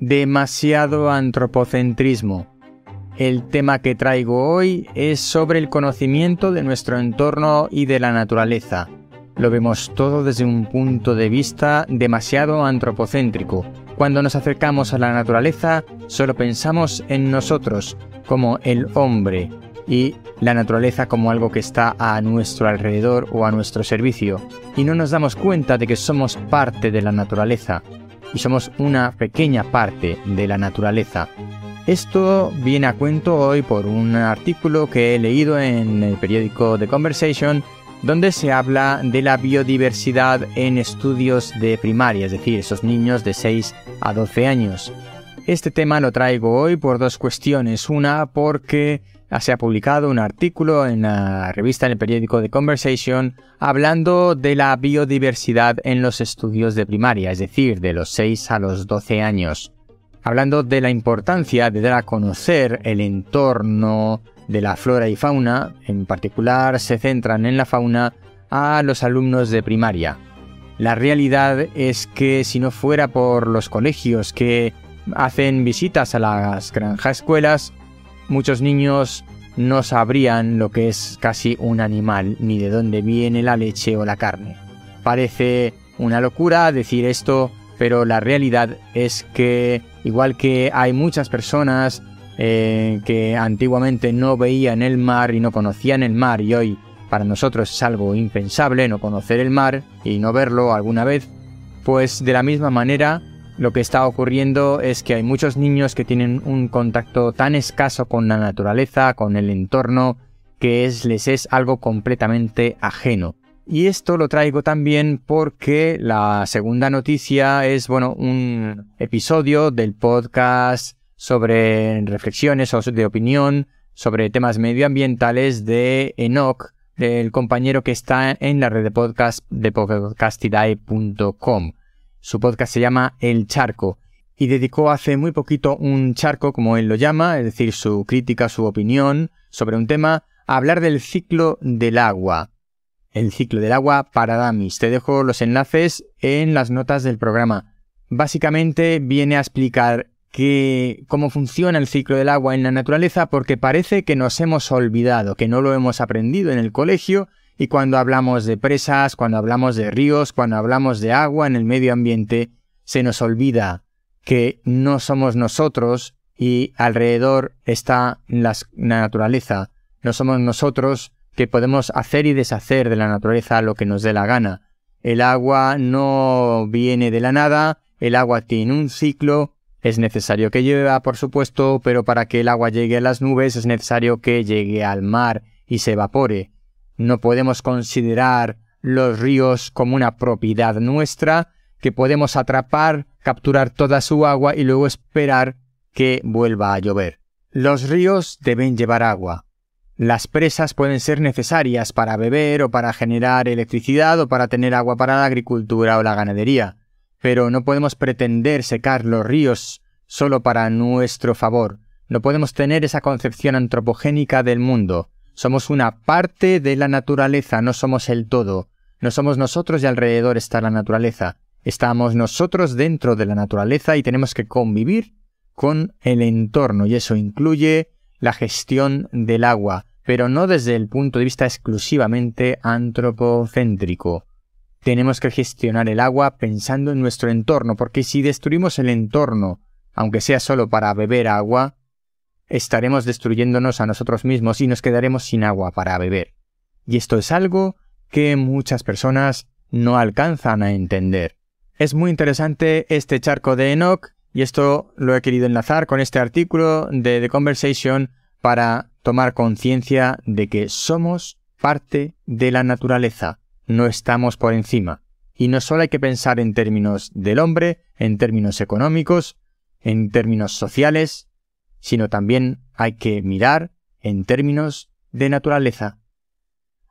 demasiado antropocentrismo. El tema que traigo hoy es sobre el conocimiento de nuestro entorno y de la naturaleza. Lo vemos todo desde un punto de vista demasiado antropocéntrico. Cuando nos acercamos a la naturaleza, solo pensamos en nosotros, como el hombre, y la naturaleza como algo que está a nuestro alrededor o a nuestro servicio, y no nos damos cuenta de que somos parte de la naturaleza, y somos una pequeña parte de la naturaleza. Esto viene a cuento hoy por un artículo que he leído en el periódico The Conversation donde se habla de la biodiversidad en estudios de primaria, es decir, esos niños de 6 a 12 años. Este tema lo traigo hoy por dos cuestiones. Una, porque se ha publicado un artículo en la revista, en el periódico The Conversation, hablando de la biodiversidad en los estudios de primaria, es decir, de los 6 a los 12 años. Hablando de la importancia de dar a conocer el entorno de la flora y fauna, en particular se centran en la fauna a los alumnos de primaria. La realidad es que si no fuera por los colegios que hacen visitas a las granjas escuelas, muchos niños no sabrían lo que es casi un animal, ni de dónde viene la leche o la carne. Parece una locura decir esto, pero la realidad es que, igual que hay muchas personas eh, que antiguamente no veían el mar y no conocían el mar y hoy para nosotros es algo impensable no conocer el mar y no verlo alguna vez, pues de la misma manera lo que está ocurriendo es que hay muchos niños que tienen un contacto tan escaso con la naturaleza, con el entorno, que es, les es algo completamente ajeno. Y esto lo traigo también porque la segunda noticia es, bueno, un episodio del podcast sobre reflexiones o de opinión sobre temas medioambientales de Enoch, del compañero que está en la red de podcast de podcastidae.com. Su podcast se llama El Charco y dedicó hace muy poquito un charco, como él lo llama, es decir, su crítica, su opinión sobre un tema, a hablar del ciclo del agua. El ciclo del agua para Damis. Te dejo los enlaces en las notas del programa. Básicamente viene a explicar que cómo funciona el ciclo del agua en la naturaleza porque parece que nos hemos olvidado, que no lo hemos aprendido en el colegio y cuando hablamos de presas, cuando hablamos de ríos, cuando hablamos de agua en el medio ambiente, se nos olvida que no somos nosotros y alrededor está la naturaleza. No somos nosotros que podemos hacer y deshacer de la naturaleza lo que nos dé la gana. El agua no viene de la nada, el agua tiene un ciclo, es necesario que llueva, por supuesto, pero para que el agua llegue a las nubes es necesario que llegue al mar y se evapore. No podemos considerar los ríos como una propiedad nuestra, que podemos atrapar, capturar toda su agua y luego esperar que vuelva a llover. Los ríos deben llevar agua. Las presas pueden ser necesarias para beber o para generar electricidad o para tener agua para la agricultura o la ganadería, pero no podemos pretender secar los ríos solo para nuestro favor. No podemos tener esa concepción antropogénica del mundo. Somos una parte de la naturaleza, no somos el todo. No somos nosotros y alrededor está la naturaleza. Estamos nosotros dentro de la naturaleza y tenemos que convivir con el entorno y eso incluye la gestión del agua, pero no desde el punto de vista exclusivamente antropocéntrico. Tenemos que gestionar el agua pensando en nuestro entorno, porque si destruimos el entorno, aunque sea solo para beber agua, estaremos destruyéndonos a nosotros mismos y nos quedaremos sin agua para beber. Y esto es algo que muchas personas no alcanzan a entender. Es muy interesante este charco de Enoch y esto lo he querido enlazar con este artículo de The Conversation para tomar conciencia de que somos parte de la naturaleza, no estamos por encima. Y no solo hay que pensar en términos del hombre, en términos económicos, en términos sociales, sino también hay que mirar en términos de naturaleza.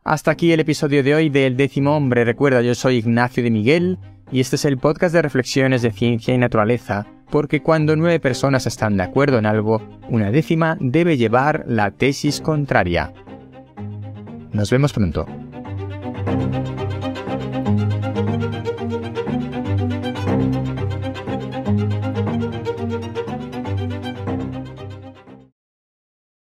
Hasta aquí el episodio de hoy del décimo hombre. Recuerda, yo soy Ignacio de Miguel y este es el podcast de reflexiones de ciencia y naturaleza, porque cuando nueve personas están de acuerdo en algo, una décima debe llevar la tesis contraria. Nos vemos pronto.